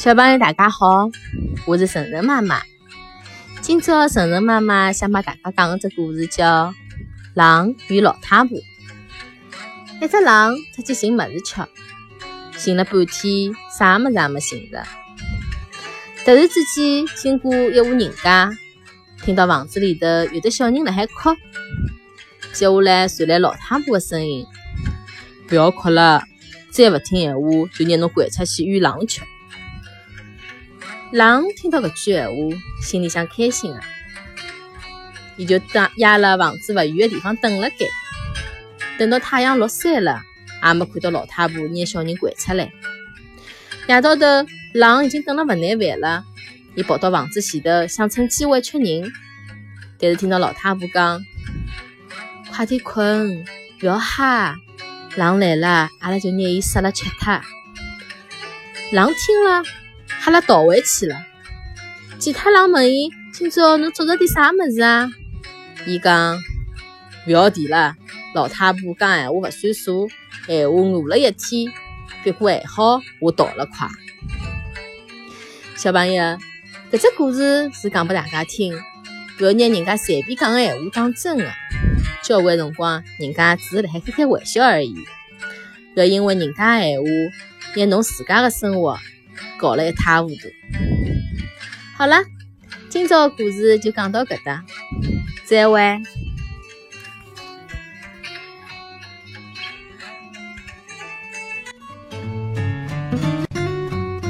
小朋友大家好，我是晨晨妈妈。今朝晨晨妈妈想帮大家讲个只故事，叫《狼与老太婆》。一只狼出去寻物事吃，寻了半天，啥物事也没寻着。突然之间，经过一户人家，听到房子里头有的小人辣海哭。接下来传来老太婆的声音：“不要哭了，再勿听闲话，就拿侬拐出去与狼吃。”狼听到搿句闲话，心里想开心啊，伊就等压了房子勿远的地方等了该。等到太阳落山了，也没看到老太婆拿小人拐出来。夜到头，狼已经等了勿耐烦了，伊跑到房子前头，想趁机会吃人。但是听到老太婆讲：“快点困，勿要吓，狼来了，阿拉就拿伊杀了吃脱。”狼听了。哈拉倒回去了。其他狼问伊：“今朝侬做了点啥物事啊？”伊讲：“勿要提了。老太婆讲闲话勿算数，闲话饿了一天。不过还好，我逃了快。”小朋友，搿只故事是讲拨大家听，勿要拿人家随便讲个闲话当真个。交关辰光，人家只是辣海开开玩笑而已。勿要因为人家闲话，拿侬自家个生活。搞了一塌糊涂。好了，今朝的故事就讲到搿搭，再会。